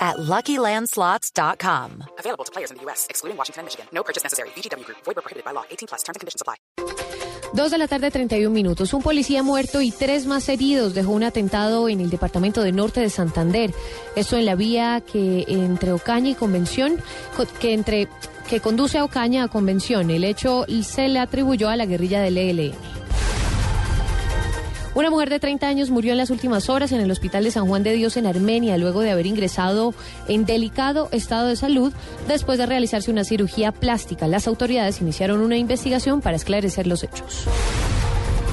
at LuckyLandSlots.com. Available to players in the U.S., excluding Washington and Michigan. No purchase necessary. VGW Group. Void prohibited by law. 18 plus. Terms and conditions apply. Dos de la tarde, 31 minutos. Un policía muerto y tres más heridos dejó un atentado en el departamento de Norte de Santander. Esto en la vía que entre Ocaña y Convención, que entre que conduce a Ocaña a Convención. El hecho se le atribuyó a la guerrilla del ELN. Una mujer de 30 años murió en las últimas horas en el hospital de San Juan de Dios en Armenia luego de haber ingresado en delicado estado de salud después de realizarse una cirugía plástica. Las autoridades iniciaron una investigación para esclarecer los hechos.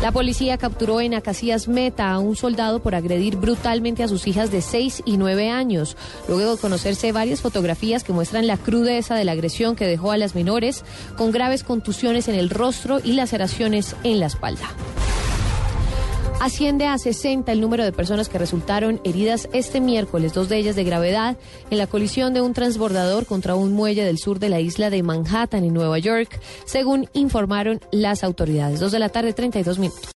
La policía capturó en Acacias Meta a un soldado por agredir brutalmente a sus hijas de 6 y 9 años. Luego de conocerse varias fotografías que muestran la crudeza de la agresión que dejó a las menores con graves contusiones en el rostro y laceraciones en la espalda. Asciende a 60 el número de personas que resultaron heridas este miércoles, dos de ellas de gravedad, en la colisión de un transbordador contra un muelle del sur de la isla de Manhattan, en Nueva York, según informaron las autoridades. Dos de la tarde, 32 minutos.